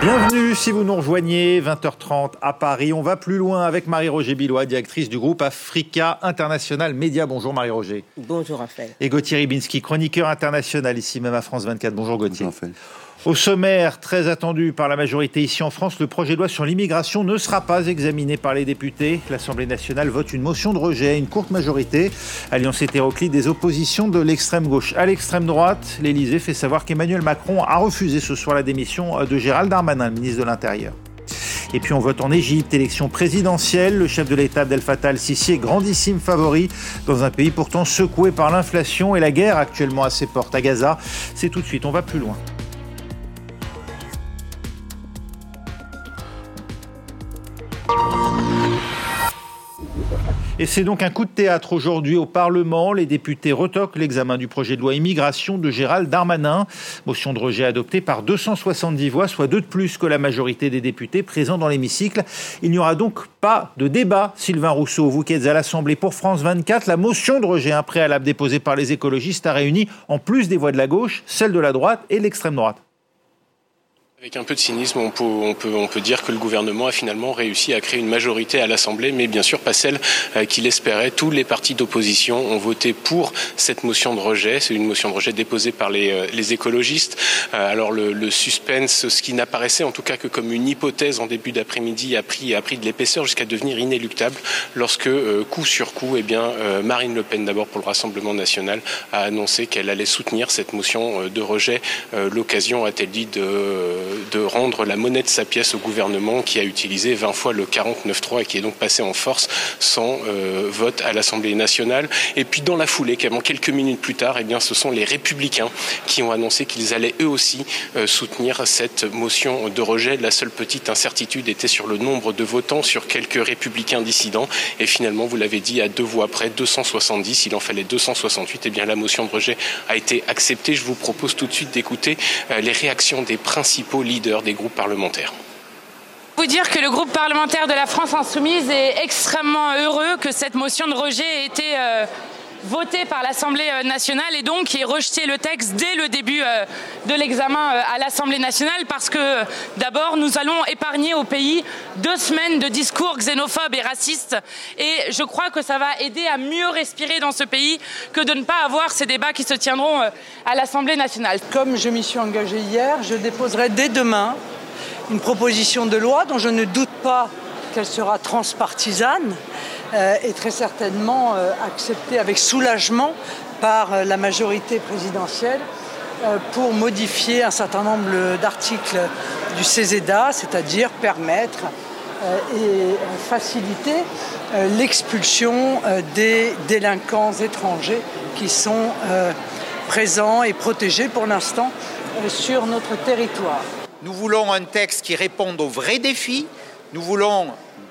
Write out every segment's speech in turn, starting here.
Bienvenue si vous nous rejoignez, 20h30 à Paris. On va plus loin avec Marie-Roger Billois, directrice du groupe Africa International Média. Bonjour Marie-Roger. Bonjour Raphaël. Et Gauthier Ribinski, chroniqueur international ici même à France 24. Bonjour Gauthier. Bonjour Raphaël. Au sommaire, très attendu par la majorité ici en France, le projet de loi sur l'immigration ne sera pas examiné par les députés. L'Assemblée nationale vote une motion de rejet à une courte majorité. Alliance hétéroclite des oppositions de l'extrême gauche à l'extrême droite. L'Élysée fait savoir qu'Emmanuel Macron a refusé ce soir la démission de Gérald Darmanin, ministre de l'Intérieur. Et puis on vote en Égypte, élection présidentielle. Le chef de l'État Abdel Fattah al-Sisi est grandissime favori dans un pays pourtant secoué par l'inflation et la guerre actuellement à ses portes à Gaza. C'est tout de suite, on va plus loin. Et c'est donc un coup de théâtre aujourd'hui au Parlement. Les députés retoquent l'examen du projet de loi immigration de Gérald Darmanin. Motion de rejet adoptée par 270 voix, soit deux de plus que la majorité des députés présents dans l'hémicycle. Il n'y aura donc pas de débat. Sylvain Rousseau, vous qui êtes à l'Assemblée pour France 24, la motion de rejet impréalable déposée par les écologistes a réuni, en plus des voix de la gauche, celle de la droite et l'extrême droite. Avec un peu de cynisme, on peut, on, peut, on peut dire que le gouvernement a finalement réussi à créer une majorité à l'Assemblée, mais bien sûr pas celle euh, qu'il espérait. Tous les partis d'opposition ont voté pour cette motion de rejet. C'est une motion de rejet déposée par les, euh, les écologistes. Euh, alors le, le, suspense, ce qui n'apparaissait en tout cas que comme une hypothèse en début d'après-midi, a pris, a pris de l'épaisseur jusqu'à devenir inéluctable lorsque, coup sur coup, eh bien, Marine Le Pen, d'abord pour le Rassemblement national, a annoncé qu'elle allait soutenir cette motion de rejet. L'occasion, a-t-elle dit, de de rendre la monnaie de sa pièce au gouvernement qui a utilisé 20 fois le 49.3 et qui est donc passé en force sans euh, vote à l'Assemblée nationale. Et puis dans la foulée, quelques minutes plus tard, eh bien, ce sont les républicains qui ont annoncé qu'ils allaient eux aussi euh, soutenir cette motion de rejet. La seule petite incertitude était sur le nombre de votants, sur quelques républicains dissidents. Et finalement, vous l'avez dit, à deux voix près, 270, il en fallait 268, eh bien la motion de rejet a été acceptée. Je vous propose tout de suite d'écouter euh, les réactions des principaux leaders des groupes parlementaires. Vous dire que le groupe parlementaire de la France Insoumise est extrêmement heureux que cette motion de rejet ait été euh, votée par l'Assemblée euh, nationale et donc ait rejeté le texte dès le début euh, de l'examen à l'Assemblée nationale parce que d'abord nous allons épargner au pays deux semaines de discours xénophobes et racistes et je crois que ça va aider à mieux respirer dans ce pays que de ne pas avoir ces débats qui se tiendront à l'Assemblée nationale. Comme je m'y suis engagé hier, je déposerai dès demain une proposition de loi dont je ne doute pas qu'elle sera transpartisane euh, et très certainement euh, acceptée avec soulagement par euh, la majorité présidentielle pour modifier un certain nombre d'articles du CESEDA, c'est-à-dire permettre et faciliter l'expulsion des délinquants étrangers qui sont présents et protégés pour l'instant sur notre territoire. Nous voulons un texte qui réponde aux vrais défis. Nous voulons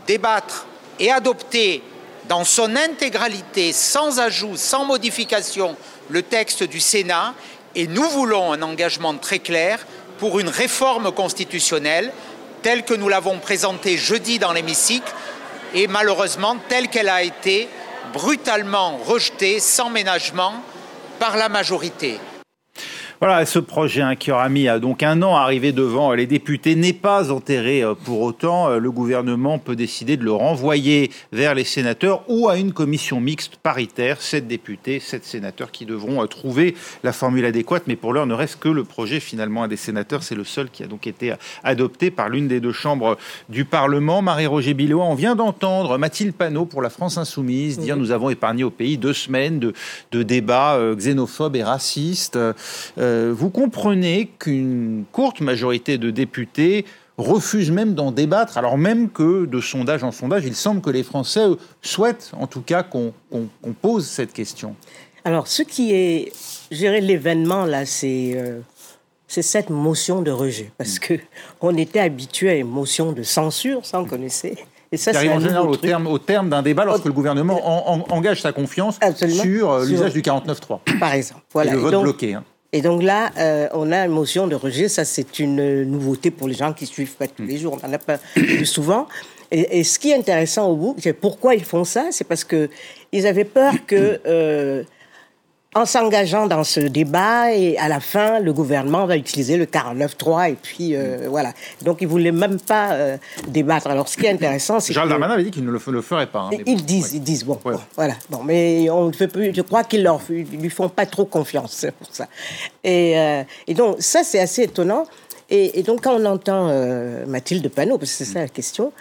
débattre et adopter dans son intégralité, sans ajout, sans modification, le texte du Sénat. Et nous voulons un engagement très clair pour une réforme constitutionnelle telle que nous l'avons présentée jeudi dans l'hémicycle et malheureusement telle qu'elle a été brutalement rejetée sans ménagement par la majorité. Voilà, ce projet hein, qui aura mis donc un an à arriver devant les députés n'est pas enterré euh, pour autant. Euh, le gouvernement peut décider de le renvoyer vers les sénateurs ou à une commission mixte paritaire. Sept députés, sept sénateurs qui devront euh, trouver la formule adéquate. Mais pour l'heure, ne reste que le projet finalement à des sénateurs. C'est le seul qui a donc été adopté par l'une des deux chambres du Parlement. Marie-Roger Billois, on vient d'entendre Mathilde Panot pour la France Insoumise dire nous avons épargné au pays deux semaines de, de débats xénophobes et racistes. Euh, vous comprenez qu'une courte majorité de députés refuse même d'en débattre, alors même que de sondage en sondage, il semble que les Français souhaitent en tout cas qu'on pose cette question. Alors, ce qui est, gérer l'événement là, c'est euh, c'est cette motion de rejet, parce mm. que on était habitué à une motion de censure, ça on connaissait. Et ça, c'est en général au terme, au terme d'un débat lorsque le gouvernement engage sa confiance sur euh, l'usage du 49.3. Par exemple. Voilà. Et le vote bloqué. Hein. Et donc là, euh, on a une motion de rejet. Ça, c'est une nouveauté pour les gens qui suivent pas tous les jours. On n'en a pas plus souvent. Et, et, ce qui est intéressant au bout, c'est pourquoi ils font ça? C'est parce que ils avaient peur que, euh, en s'engageant dans ce débat et à la fin, le gouvernement va utiliser le 49-3 et puis euh, voilà. Donc ils voulaient même pas euh, débattre. Alors ce qui est intéressant, c'est que Darmanin avait dit qu'il ne le, le ferait pas. hein, ils bon, disent, ouais. ils disent bon, Ouais. bon, voilà. Bon, mais on ne fait plus. Je crois qu'ils leur lui font pas trop confiance pour ça. Et, euh, et donc ça c'est assez étonnant. Et, et donc quand on entend Mathilde Panot, parce que c'est ça la question.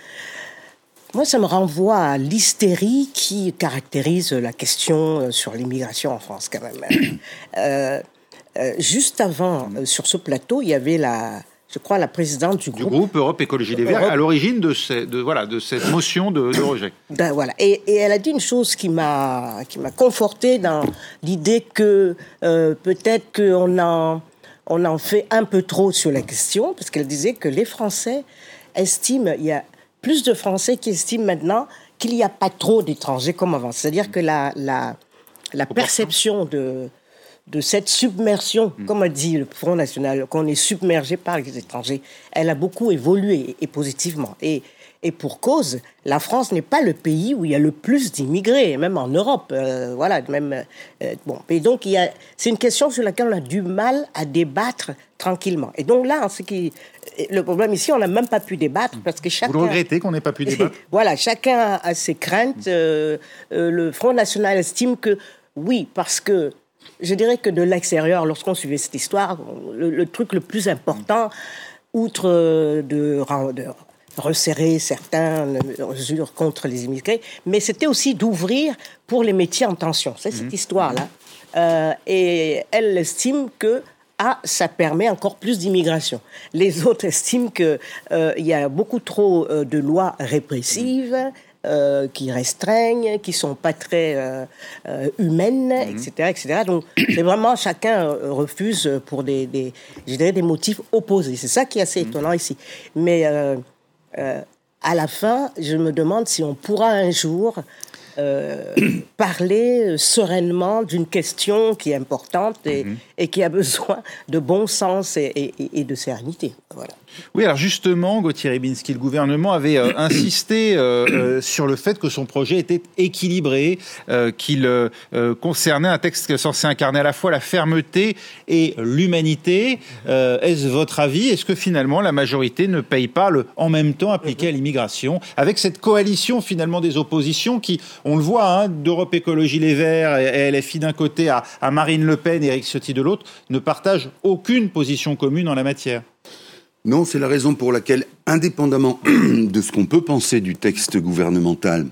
Moi, ça me renvoie à l'hystérie qui caractérise la question euh, sur l'immigration en France, quand même. Euh, euh, juste avant, euh, sur ce plateau, il y avait la, je crois, la présidente du Du groupe. Europe Écologie Les Verts, Europe. à l'origine de, ces- de, voilà, de cette motion de, de rejet. Ben voilà. Et, et elle a dit une chose qui m'a qui m'a confortée dans l'idée que peut-être qu'on en on en fait un peu trop sur la question, parce qu'elle disait que les Français estiment, il y a plus de Français qui estiment maintenant qu'il n'y a pas trop d'étrangers comme avant. C'est-à-dire que la, la, la perception de, de cette submersion, comme a dit le Front National, qu'on est submergé par les étrangers, elle a beaucoup évolué et positivement. Et, et pour cause, la France n'est pas le pays où il y a le plus d'immigrés, même en Europe. euh, voilà, même euh, bon. Et donc c'est une question sur laquelle on a du mal à débattre tranquillement. Et donc là, ce qui, le problème ici, on n'a même pas pu débattre parce que chacun. Vous regrettez qu'on n'ait pas pu débattre Voilà, chacun a ses craintes. Euh, euh, le Front National estime que oui, parce que je dirais que de l'extérieur, lorsqu'on suivait cette histoire, le, le truc le plus important, outre euh, de, de resserrer certaines mesures contre les immigrés, mais c'était aussi d'ouvrir pour les métiers en tension. C'est cette histoire-là. Euh, et elle estime que ah, ça permet encore plus d'immigration. Les autres estiment qu'il y a beaucoup trop euh, de lois répressives euh, qui restreignent, qui sont pas très euh, euh, humaines, etc., etc. Donc, c'est vraiment chacun euh, refuse pour des, des, je dirais des motifs opposés. C'est ça qui est assez étonnant ici. Mais euh, euh, à la fin, je me demande si on pourra un jour euh, parler sereinement d'une question qui est importante et, et qui a besoin de bon sens et, de sérénité. Voilà. Oui, alors justement, Gauthier Ribinski, le gouvernement avait euh, insisté euh, euh, sur le fait que son projet était équilibré, qu'il concernait un texte censé incarner à la fois la fermeté et l'humanité. Est-ce votre avis? Est-ce que finalement la majorité ne paye pas le en même temps appliqué à l'immigration? Avec cette coalition finalement des oppositions qui, on le voit, hein, d'Europe Écologie Les Verts et, LFI d'un côté à, à Marine Le Pen Éric Ciotti de l'autre, ne partagent aucune position commune en la matière Non, c'est la raison pour laquelle, indépendamment de ce qu'on peut penser du texte gouvernemental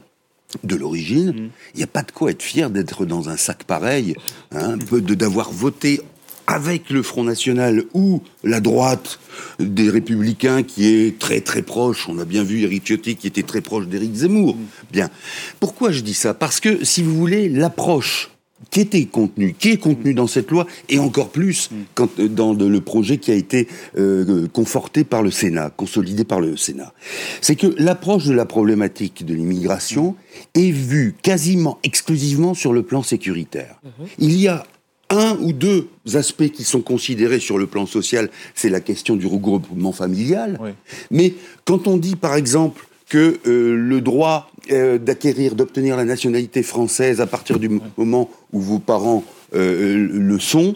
de l'origine, il n'y a pas de quoi être fier d'être dans un sac pareil, hein, peu de d'avoir voté avec le Front National ou la droite des Républicains qui est très très proche. On a bien vu Éric Ciotti qui était très proche d'Éric Zemmour. Bien. Pourquoi je dis ça? Parce que, si vous voulez, l'approche qui était contenue, qui est contenue dans cette loi, et encore plus quand, euh, dans le projet qui a été euh, conforté par le Sénat, consolidé par le Sénat, c'est que l'approche de la problématique de l'immigration est vue quasiment exclusivement sur le plan sécuritaire. Il y a un ou deux aspects qui sont considérés sur le plan social, c'est la question du regroupement familial. Oui. Mais quand on dit, par exemple, que euh, le droit euh, d'acquérir, d'obtenir la nationalité française à partir du moment où vos parents euh, le sont,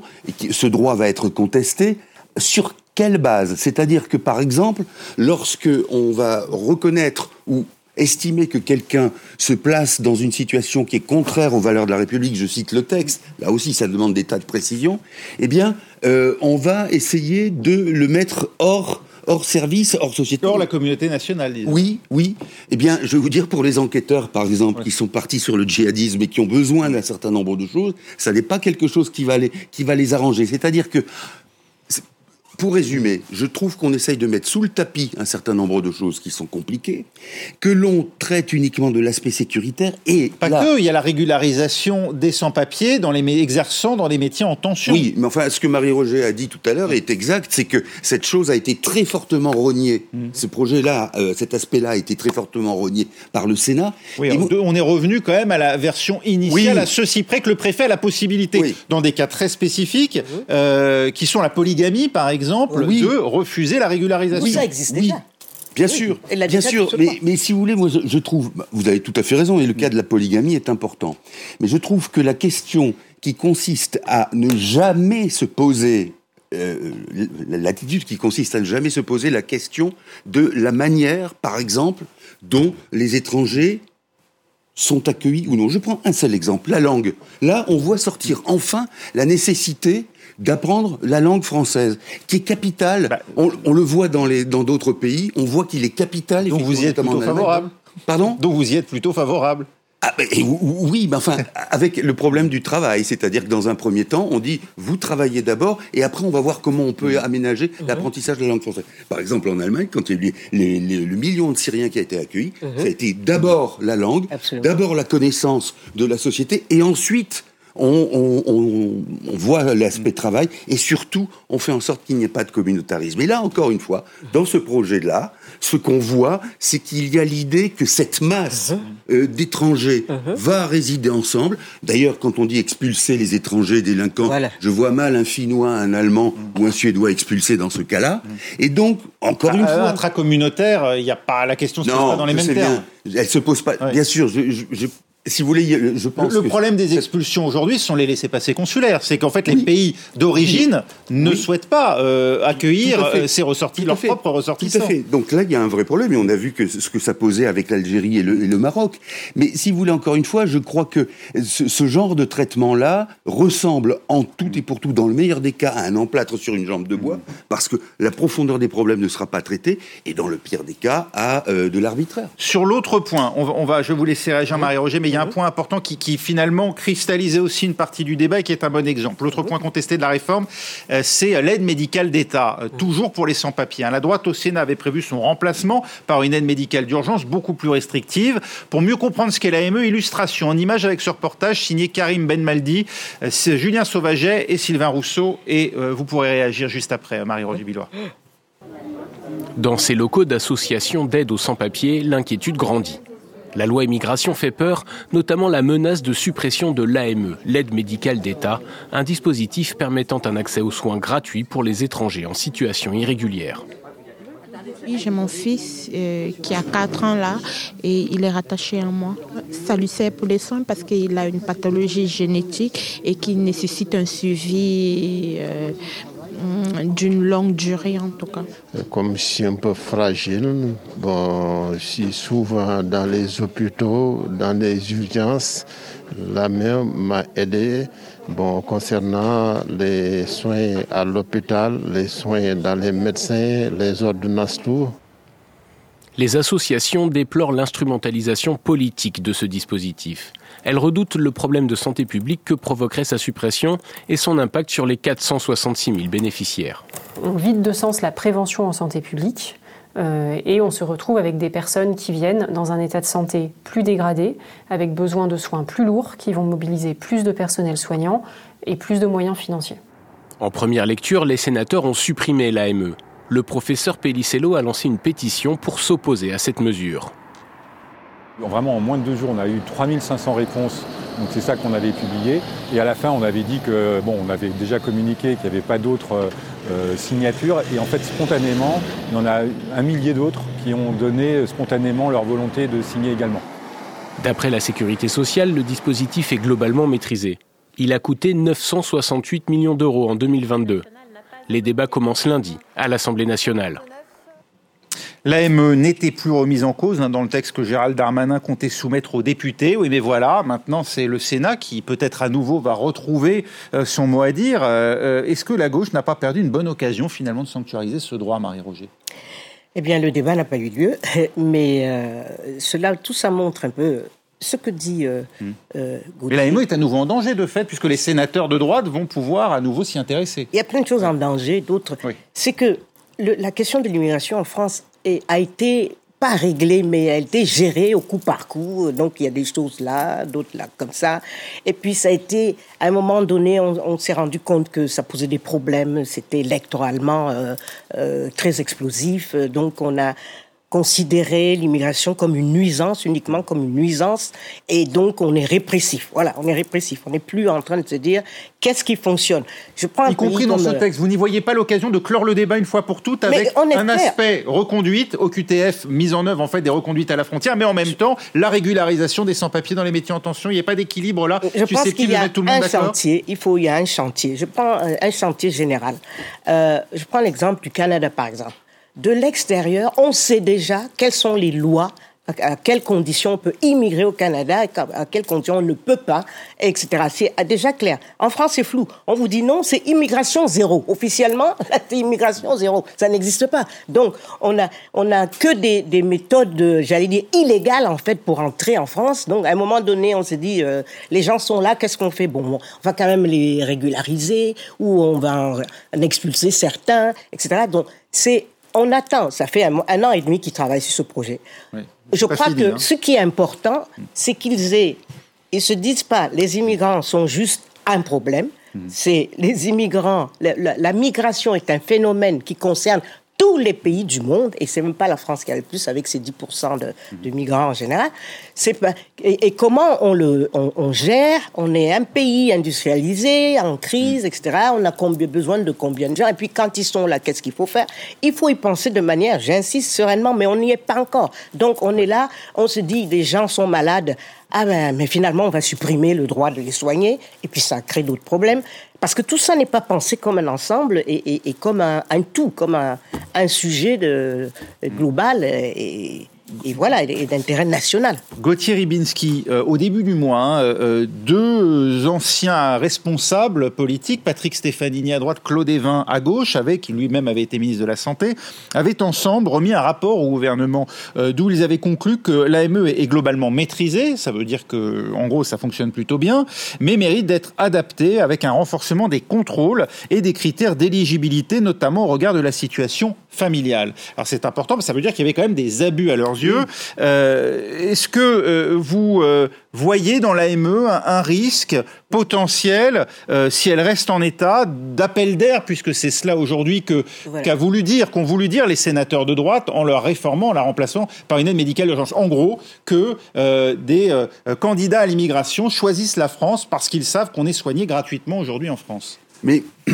ce droit va être contesté, sur quelle base? C'est-à-dire que, par exemple, lorsque on va reconnaître ou estimer que quelqu'un se place dans une situation qui est contraire aux valeurs de la République, je cite le texte, là aussi ça demande des tas de précisions, eh bien, on va essayer de le mettre hors, hors service, hors société. Hors la communauté nationale, disons. Oui, oui. Eh bien, je vais vous dire, pour les enquêteurs, par exemple, qui sont partis sur le djihadisme et qui ont besoin d'un certain nombre de choses, ça n'est pas quelque chose qui va les, qui va les arranger. C'est-à-dire que, pour résumer, je trouve qu'on essaye de mettre sous le tapis un certain nombre de choses qui sont compliquées, que l'on traite uniquement de l'aspect sécuritaire et Pas là- que, il y a la régularisation des sans-papiers dans les exerçant dans des métiers en tension. Oui, mais enfin, ce que Marie-Roger a dit tout à l'heure est exact, c'est que cette chose a été très fortement rognée. Mm. Ce projet-là, euh, cet aspect-là a été très fortement rogné par le Sénat. Oui, Et on est revenu quand même à la version initiale, Oui. à ceci près que le préfet a la possibilité, Oui. dans des cas très spécifiques, euh, qui sont la polygamie par exemple, Oui. de refuser la régularisation. Oui, ça existe Oui. Bien Oui, sûr, bien sûr. Mais, si vous voulez, moi, je, je trouve, bah, vous avez tout à fait raison, et le cas de la polygamie est important. Mais je trouve que la question qui consiste à ne jamais se poser euh, l'attitude qui consiste à ne jamais se poser la question de la manière, par exemple, dont les étrangers sont accueillis ou non. Je prends un seul exemple, la langue. Là, on voit sortir enfin la nécessité d'apprendre la langue française, qui est capitale. Bah, on, le voit dans les dans d'autres pays. On voit qu'il est capital. Donc vous y êtes plutôt favorable. Pardon? Donc vous y êtes plutôt favorable. Ah, oui, mais enfin, avec le problème du travail, c'est-à-dire que dans un premier temps, on dit vous travaillez d'abord et après on va voir comment on peut aménager l'apprentissage de la langue française. Par exemple, en Allemagne, quand il y a eu le million de Syriens qui a été accueilli, mhm. ça a été d'abord la langue, d'abord la connaissance de la société et ensuite on, voit l'aspect travail et surtout, on fait en sorte qu'il n'y ait pas de communautarisme. Et là, encore une fois, dans ce projet-là, ce qu'on voit, c'est qu'il y a l'idée que cette masse uh-huh. euh, d'étrangers uh-huh. va résider ensemble. D'ailleurs, quand on dit expulser les étrangers délinquants, je vois mal un Finnois, un Allemand ou un Suédois expulsés dans ce cas-là. Et donc, encore une fois... Intracommunautaire, il n'y a pas la question se pose pas dans les mêmes termes. Elle se pose pas. Bien sûr, je, si vous voulez, je pense. Le, problème des expulsions aujourd'hui, ce sont les laissés-passer consulaires. C'est qu'en fait, les pays d'origine ne souhaitent pas euh, accueillir euh, ces ressortis, leurs propres ressortissants. Tout à fait. Donc là, il y a un vrai problème, et on a vu que ce que ça posait avec l'Algérie et, le, Maroc. Mais si vous voulez, encore une fois, je crois que ce, genre de traitement-là ressemble en tout et pour tout, dans le meilleur des cas, à un emplâtre sur une jambe de bois, parce que la profondeur des problèmes ne sera pas traitée, et dans le pire des cas, à euh, de l'arbitraire. Sur l'autre point, on va, on va, je vous laisser réagir, Marie-Roger, mais il y a un point important qui, finalement cristallisait aussi une partie du débat et qui est un bon exemple. L'autre point contesté de la réforme, euh, c'est l'aide médicale d'État, euh, toujours pour les sans-papiers. Hein. La droite au Sénat avait prévu son remplacement par une aide médicale d'urgence beaucoup plus restrictive. Pour mieux comprendre ce qu'est l'AME, illustration en image avec ce reportage signé Karim Benmaldi, euh, Julien Sauvaget et Sylvain Rousseau. Et vous pourrez réagir juste après, Marie-Rose Dubillois. Dans ces locaux d'associations d'aide aux sans-papiers, l'inquiétude grandit. La loi immigration fait peur, notamment la menace de suppression de l'AME, l'aide médicale d'État, un dispositif permettant un accès aux soins gratuits pour les étrangers en situation irrégulière. J'ai mon fils euh, qui a 4 ans là et il est rattaché à moi. Ça lui sert pour les soins parce qu'il a une pathologie génétique et qui nécessite un suivi euh, d'une longue durée en tout cas. Comme suis un peu fragile, bon, je suis souvent dans les hôpitaux, dans les urgences. La mère m'a aidé bon, concernant les soins à l'hôpital, les soins dans les médecins, les ordonnances, tout. Les associations déplorent l'instrumentalisation politique de ce dispositif. Elles redoutent le problème de santé publique que provoquerait sa suppression et son impact sur les 466 000 bénéficiaires. On vide de sens la prévention en santé publique. Euh, et on se retrouve avec des personnes qui viennent dans un état de santé plus dégradé, avec besoin de soins plus lourds, qui vont mobiliser plus de personnel soignant et plus de moyens financiers. En première lecture, les sénateurs ont supprimé l'AME le professeur Pellicello a lancé une pétition pour s'opposer à cette mesure. Vraiment, en moins de deux jours, on a eu 3500 réponses. Donc c'est ça qu'on avait publié. Et à la fin, on avait dit que, bon, on avait déjà communiqué qu'il n'y avait pas d'autres euh, signatures. Et en fait, spontanément, il y en a un millier d'autres qui ont donné spontanément leur volonté de signer également. D'après la sécurité sociale, le dispositif est globalement maîtrisé. Il a coûté 968 millions d'euros en 2022. Les débats commencent lundi à l'Assemblée nationale. L'AME n'était plus remise en cause hein, dans le texte que Gérald Darmanin comptait soumettre aux députés. Oui, mais voilà, maintenant c'est le Sénat qui peut-être à nouveau va retrouver euh, son mot à dire. Euh, euh, est-ce que la gauche n'a pas perdu une bonne occasion finalement de sanctuariser ce droit, Marie-Roger? Eh bien, le débat n'a pas eu lieu, mais cela, tout ça montre un peu ce que dit euh, hmm. euh l'AMO est à nouveau en danger, de fait, puisque les sénateurs de droite vont pouvoir à nouveau s'y intéresser. Il y a plein de choses en danger, d'autres. C'est que la question de l'immigration en France a été pas réglée, mais elle a été gérée au coup par coup. Donc il y a des choses là, d'autres là, comme ça. Et puis ça a été, à un moment donné, on, s'est rendu compte que ça posait des problèmes. C'était électoralement euh, euh, très explosif. Donc on a considérer l'immigration comme une nuisance, uniquement comme une nuisance, et donc on est répressif. Voilà, on est répressif. On n'est plus en train de se dire qu'est-ce qui fonctionne. Je prends y compris dans ce texte, vous n'y voyez pas l'occasion de clore le débat une fois pour toutes avec un aspect reconduite au QTF, mise en œuvre en fait des reconduites à la frontière, mais en même temps la régularisation des sans-papiers dans les métiers en tension. Il n'y a pas d'équilibre là. Je pense qu'il y a tout le monde un chantier. Il faut, il y a un chantier. Je prends un, chantier général. Euh, je prends l'exemple du Canada par exemple de l'extérieur, on sait déjà quelles sont les lois à quelles conditions on peut immigrer au Canada, à quelles conditions on ne peut pas, etc. C'est déjà clair. En France, c'est flou. On vous dit non, c'est immigration zéro. Officiellement, c'est immigration zéro. Ça n'existe pas. Donc, on a, on a que des, des méthodes, j'allais dire, illégales, en fait, pour entrer en France. Donc, à un moment donné, on s'est dit, euh, les gens sont là, qu'est-ce qu'on fait? Bon, on va quand même les régulariser, ou on va en expulser certains, etc. Donc, c'est on attend, ça fait un, an et demi qu'ils travaillent sur ce projet. Je crois que hein. ce qui est important, c'est qu'ils aient, ils se disent pas, les immigrants sont juste un problème. Hmm. C'est les immigrants, la, migration est un phénomène qui concerne tous les pays du monde, et c'est même pas la France qui a le plus avec ses 10% de, migrants en général. C'est pas, et, comment on le, on, gère? On est un pays industrialisé, en crise, etc. On a combien, besoin de combien de gens? Et puis quand ils sont là, qu'est-ce qu'il faut faire? Il faut y penser de manière, j'insiste sereinement, mais on n'y est pas encore. Donc on est là, on se dit, des gens sont malades. Ah ben, mais finalement, on va supprimer le droit de les soigner, et puis ça crée d'autres problèmes. Parce que tout ça n'est pas pensé comme un ensemble et, comme un, tout, comme un, sujet de, global. Et, et voilà, et d'intérêt national. Gauthier Ribinski, euh, au début du mois, hein, euh, deux anciens responsables politiques, Patrick Stefanini à droite, Claude Evin à gauche, avec qui lui-même avait été ministre de la Santé, avaient ensemble remis un rapport au gouvernement euh, d'où ils avaient conclu que l'AME est globalement maîtrisée, ça veut dire que en gros ça fonctionne plutôt bien, mais mérite d'être adapté avec un renforcement des contrôles et des critères d'éligibilité, notamment au regard de la situation familiale. Alors c'est important, mais ça veut dire qu'il y avait quand même des abus à leurs yeux. Euh, est-ce que euh, vous euh, voyez dans l'AME un, un, risque potentiel, si elle reste en état, d'appel d'air, puisque c'est cela aujourd'hui que qu'a voulu dire, qu'ont voulu dire les sénateurs de droite en leur réformant, en la remplaçant par une aide médicale d'urgence? En gros, que des candidats à l'immigration choisissent la France parce qu'ils savent qu'on est soigné gratuitement aujourd'hui en France. Mais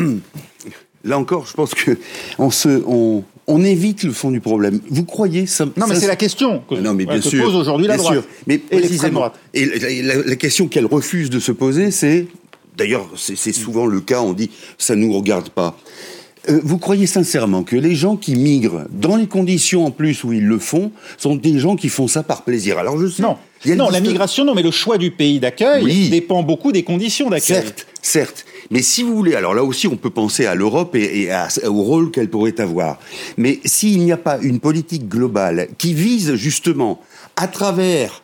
là encore, je pense que on se, on, on évite le fond du problème. Vous croyez ça Non, mais c'est la question que, non, mais bien se pose aujourd'hui la droite. Mais précisément. Et la, question qu'elle refuse de se poser, c'est, d'ailleurs, c'est souvent le cas. On dit, ça nous regarde pas. Euh, vous croyez sincèrement que les gens qui migrent, dans les conditions en plus où ils le font, sont des gens qui font ça par plaisir? Alors je sais. Non. Non, la migration, non, mais le choix du pays d'accueil dépend beaucoup des conditions d'accueil. Certes, certes. Mais si vous voulez, alors là aussi, on peut penser à l'Europe et, au rôle qu'elle pourrait avoir. Mais s'il n'y a pas une politique globale qui vise justement, à travers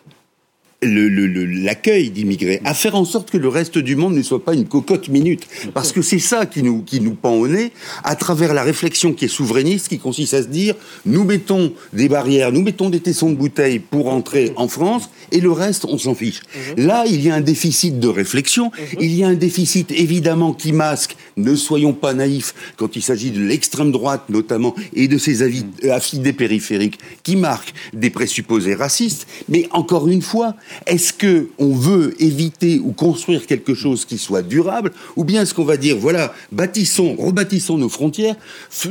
l'accueil d'immigrés, à faire en sorte que le reste du monde ne soit pas une cocotte minute. Parce que c'est ça qui nous, qui nous pend au nez, à travers la réflexion qui est souverainiste, qui consiste à se dire, nous mettons des barrières, nous mettons des tessons de bouteille pour entrer en France, et le reste, on s'en fiche. Mhm. Là, il y a un déficit de réflexion, mhm. il y a un déficit évidemment qui masque, ne soyons pas naïfs, quand il s'agit de l'extrême droite notamment, et de ses mhm. affidés périphériques, qui marquent des présupposés racistes, mais encore une fois, est-ce que on veut éviter ou construire quelque chose qui soit durable, ou bien est-ce qu'on va dire voilà, bâtissons, rebâtissons nos frontières,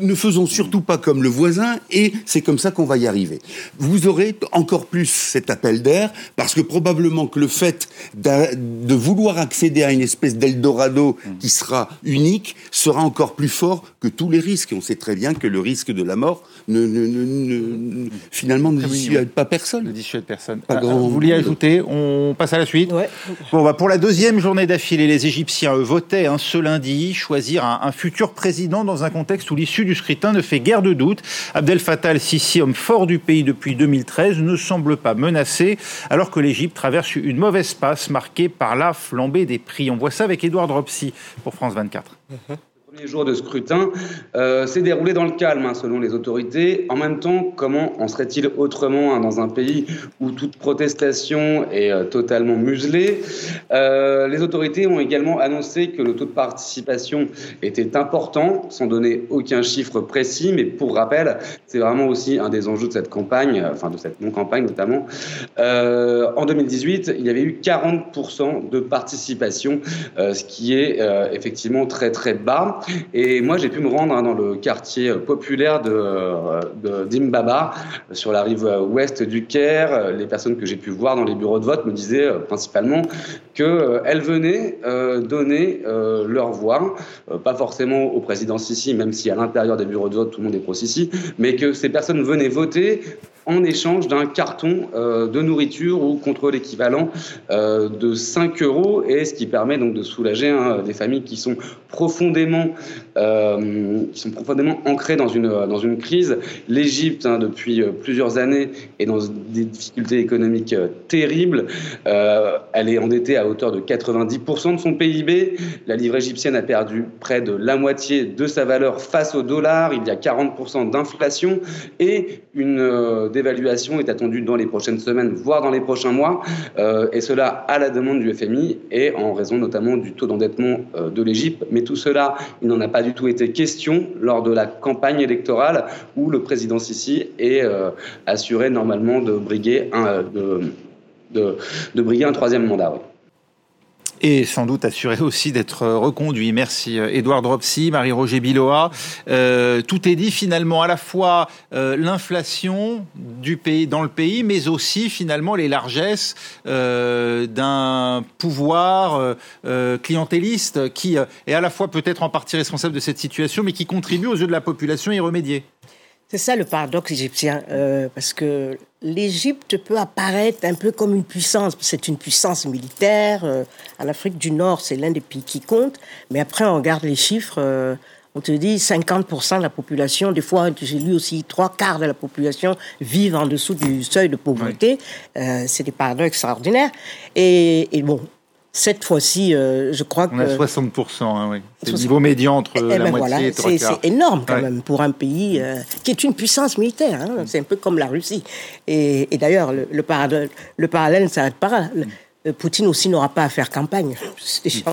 ne faisons surtout pas comme le voisin, et c'est comme ça qu'on va y arriver. Vous aurez encore plus cet appel d'air parce que probablement que le fait de vouloir accéder à une espèce d'Eldorado qui sera unique sera encore plus fort que tous les risques. Et on sait très bien que le risque de la mort ne, finalement ne dissuade pas personne. Ne dissuade personne. Pas grand... Vous vouliez ajouter on passe à la suite. Bon, bah pour la deuxième journée d'affilée, les Égyptiens votaient hein, ce lundi choisir un, futur président dans un contexte où l'issue du scrutin ne fait guère de doute. Abdel Fattah al-Sisi, homme fort du pays depuis 2013, ne semble pas menacé, alors que l'Égypte traverse une mauvaise passe marquée par la flambée des prix. On voit ça avec Édouard Dropsy pour France 24. Le premier jour de scrutin euh, s'est déroulé dans le calme, hein, selon les autorités. En même temps, comment en serait-il autrement hein, dans un pays où toute protestation est euh, totalement muselée? Euh, Les autorités ont également annoncé que le taux de participation était important, sans donner aucun chiffre précis. Mais pour rappel, c'est vraiment aussi un des enjeux de cette campagne, enfin de cette non-campagne notamment. en 2018, il y avait eu 40% de participation, ce qui est effectivement très très bas. Et moi, j'ai pu me rendre hein, dans le quartier populaire de, d'Imbaba, sur la rive ouest du Caire. Les personnes que j'ai pu voir dans les bureaux de vote me disaient euh, principalement qu'elles euh, venaient euh, donner leur voix, pas forcément au président Sisi, même si à l'intérieur des bureaux de vote, tout le monde est pro-Sisi, mais que ces personnes venaient voter en échange d'un carton euh, de nourriture ou contre l'équivalent euh, de 5 euros, et ce qui permet donc de soulager hein, des familles qui sont profondément, euh, qui sont profondément ancrées dans une, dans une crise. L'Égypte, hein, depuis plusieurs années, est dans des difficultés économiques terribles. elle est endettée à hauteur de 90% de son PIB. La livre égyptienne a perdu près de la moitié de sa valeur face au dollar. Il y a 40% d'inflation et une d'évaluation est attendue dans les prochaines semaines, voire dans les prochains mois, euh, et cela à la demande du FMI et en raison notamment du taux d'endettement euh, de l'Égypte. Mais tout cela, il n'en a pas du tout été question lors de la campagne électorale où le président Sisi est euh, assuré normalement de, briguer un troisième mandat et sans doute assuré aussi d'être reconduit. Merci Edouard Dropsy, Marie-Roger Biloa. Euh, tout est dit finalement à la fois euh, l'inflation du pays dans le pays, mais aussi finalement les largesses euh, d'un pouvoir euh, clientéliste qui est à la fois peut-être en partie responsable de cette situation, mais qui contribue aux yeux de la population à y remédier. C'est ça le paradoxe égyptien, euh, parce que l'Égypte peut apparaître un peu comme une puissance. C'est une puissance militaire. Euh, en Afrique du Nord, c'est l'un des pays qui compte. Mais après, on regarde les chiffres. Euh, on te dit 50% de la population, des fois j'ai lu aussi trois quarts de la population vivent en dessous du seuil de pauvreté. c'est des paradoxes extraordinaires. Et, et bon, cette fois-ci, euh, je crois que... On a 60%, hein, oui. C'est le niveau médian entre eh, la ben moitié et trois C'est énorme quand même pour un pays euh, qui est une puissance militaire. Hein. C'est un peu comme la Russie. Et, d'ailleurs, le, le, le, parallèle ne s'arrête pas là. Poutine aussi n'aura pas à faire campagne. C'est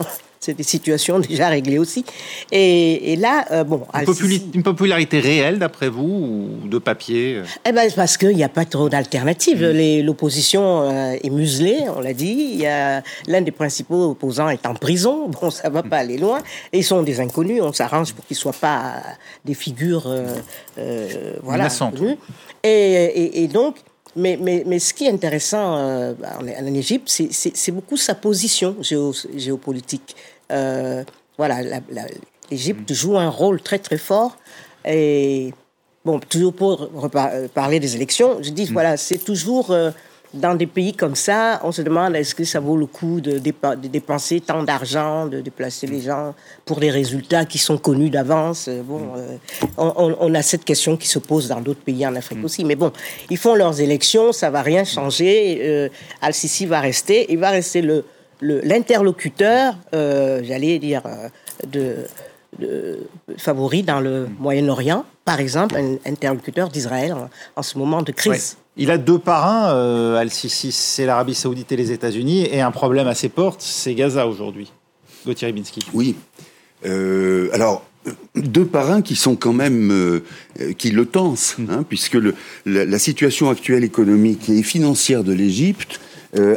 c'est des situations déjà réglées aussi. Et, là, euh, bon. Une, popularité réelle, d'après vous, ou de papier euh Eh ben, parce qu'il n'y a pas trop d'alternatives. Mm. L'opposition euh, est muselée, on l'a dit. Il y a l'un des principaux opposants est en prison. Bon, ça va pas aller loin. Et ils sont des inconnus. On s'arrange pour qu'ils soient pas des figures, voilà. Et, et, donc. Mais, mais, mais, ce qui est intéressant en, Égypte, c'est beaucoup sa position géopolitique. Euh, voilà, l'Égypte joue un rôle très très fort. Et bon, toujours pour euh, parler des élections, je dis, mm. voilà, c'est toujours euh, dans des pays comme ça, on se demande est-ce que ça vaut le coup de, dépenser tant d'argent, de déplacer les gens pour des résultats qui sont connus d'avance? Bon, mm. on, a cette question qui se pose dans d'autres pays en Afrique mm. aussi. Mais bon, ils font leurs élections, ça va rien changer. Al-Sisi va rester, il va rester le, l'interlocuteur, euh, j'allais dire, euh, de, favori dans le Moyen-Orient, par exemple, un interlocuteur d'Israël en, ce moment de crise. Il a deux parrains, euh, Al-Sisi, c'est l'Arabie Saoudite et les États-Unis, et un problème à ses portes, c'est Gaza aujourd'hui. Gauthier Ribinski. Oui. alors, deux parrains qui sont quand même qui le tensent, hein, puisque le, la, situation actuelle économique et financière de l'Égypte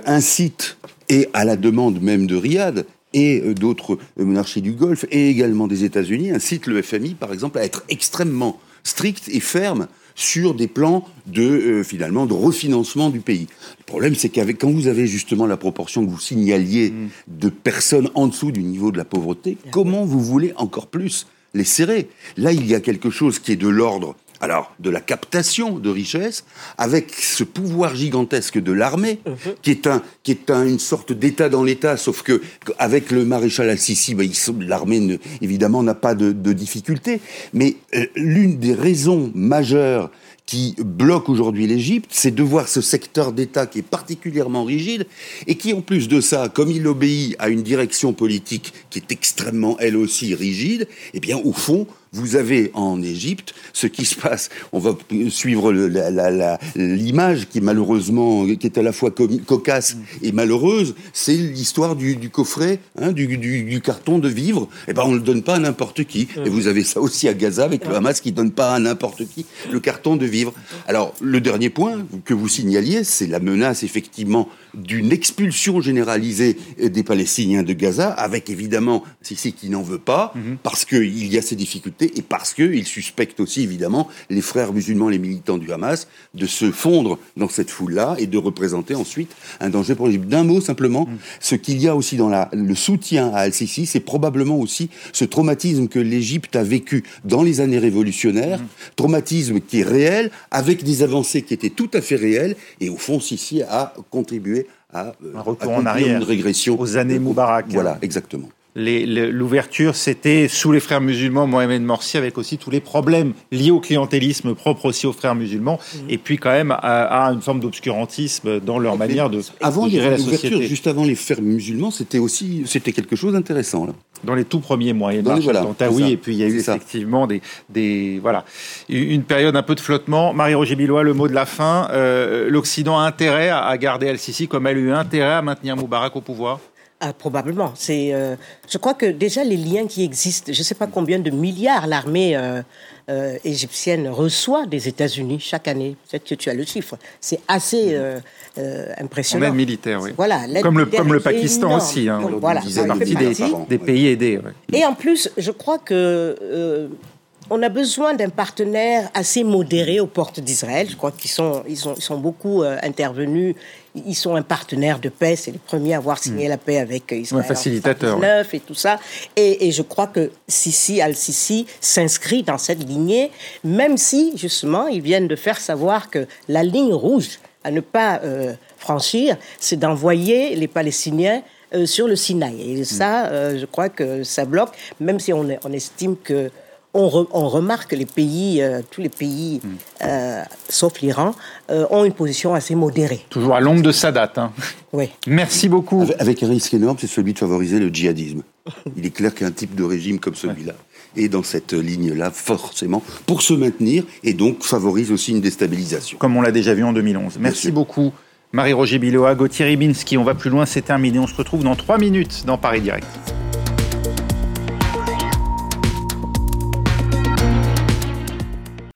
incite et à la demande même de Riyad et euh, d'autres euh, monarchies du Golfe et également des États-Unis, incite le FMI, par exemple, à être extrêmement strict et ferme sur des plans de euh, finalement de refinancement du pays. Le problème, c'est qu'avec quand vous avez justement la proportion que vous signaliez mm. de personnes en dessous du niveau de la pauvreté, comment vous voulez encore plus les serrer? Là, il y a quelque chose qui est de l'ordre alors de la captation de richesses, avec ce pouvoir gigantesque de l'armée, mhm. qui est un qui est une sorte d'État dans l'État, sauf que avec le maréchal Al-Sisi, ben, l'armée évidemment n'a pas de, de difficulté, mais euh, l'une des raisons majeures qui bloque aujourd'hui l'Égypte, c'est de voir ce secteur d'État qui est particulièrement rigide et qui, en plus de ça, comme il obéit à une direction politique qui est extrêmement, elle aussi, rigide, eh bien, au fond, vous avez en Égypte ce qui se passe. On va suivre l'image qui malheureusement, qui est à la fois cocasse et malheureuse. C'est l'histoire du, coffret, hein, du, carton de vivre. Eh ben, on le donne pas à n'importe qui. Et vous avez ça aussi à Gaza avec le Hamas qui donne pas à n'importe qui le carton de vivre. Alors, le dernier point que vous signaliez, c'est la menace effectivement d'une expulsion généralisée des Palestiniens de Gaza, avec évidemment Sissi qui n'en veut pas, mhm. parce qu'il y a ces difficultés et parce qu'il suspecte aussi évidemment les frères musulmans, les militants du Hamas, de se fondre dans cette foule-là et de représenter ensuite un danger pour l'Égypte. D'un mot simplement, mhm. ce qu'il y a aussi dans la, le soutien à Al-Sisi, c'est probablement aussi ce traumatisme que l'Égypte a vécu dans les années révolutionnaires, mhm. traumatisme qui est réel, avec des avancées qui étaient tout à fait réelles, et au fond, Sisi a contribué à, euh, un retour en arrière, une régression aux années Moubarak. Voilà, exactement. L'ouverture, c'était sous les frères musulmans, Mohamed Morsi, avec aussi tous les problèmes liés au clientélisme propre aussi aux frères musulmans, et puis quand même à, une forme d'obscurantisme dans leur manière de, avant gérer la société. Juste avant les frères musulmans, c'était aussi c'était quelque chose d'intéressant. Dans les tout premiers mois, il y a oui, et puis il y a eu effectivement des, des, voilà une période un peu de flottement. Marie-Roger Billois, le mot de la fin. Euh, L'Occident a intérêt à garder Al-Sisi comme elle a eu intérêt à maintenir Moubarak au pouvoir? Ah, probablement. C'est, euh, je crois que déjà les liens qui existent, je ne sais pas combien de milliards l'armée euh, euh, égyptienne reçoit des États-Unis chaque année. Peut-être que tu as le chiffre. C'est assez impressionnant. En aide militaire, oui. Voilà, comme le, comme le Pakistan aussi. Hein, voilà, c'est partie des, des, pays aidés. Et en plus, je crois que on a besoin d'un partenaire assez modéré aux portes d'Israël. Je crois qu'ils sont, ils sont, ils sont beaucoup euh, intervenus. Ils sont un partenaire de paix. C'est les premiers à avoir signé hmm. la paix avec Israël. Un facilitateur. et tout ça. Et, je crois que Sisi, Al-Sisi, s'inscrit dans cette lignée, même si, justement, ils viennent de faire savoir que la ligne rouge à ne pas euh, franchir, c'est d'envoyer les Palestiniens euh, sur le Sinaï. Et ça, je crois que ça bloque, même si on, on estime que on, remarque que les pays, euh, tous les pays, hmm. euh, sauf l'Iran, euh, ont une position assez modérée. Toujours à l'ombre de sa date. Hein. Oui. Merci beaucoup. Avec, un risque énorme, c'est celui de favoriser le djihadisme. Il est clair qu'un type de régime comme celui-là est dans cette ligne-là, forcément, pour se maintenir, et donc favorise aussi une déstabilisation. Comme on l'a déjà vu en 2011. Merci beaucoup. Marie-Roger Biloa, Gauthier Ribinski, on va plus loin, c'est terminé. On se retrouve dans trois minutes dans Paris Direct.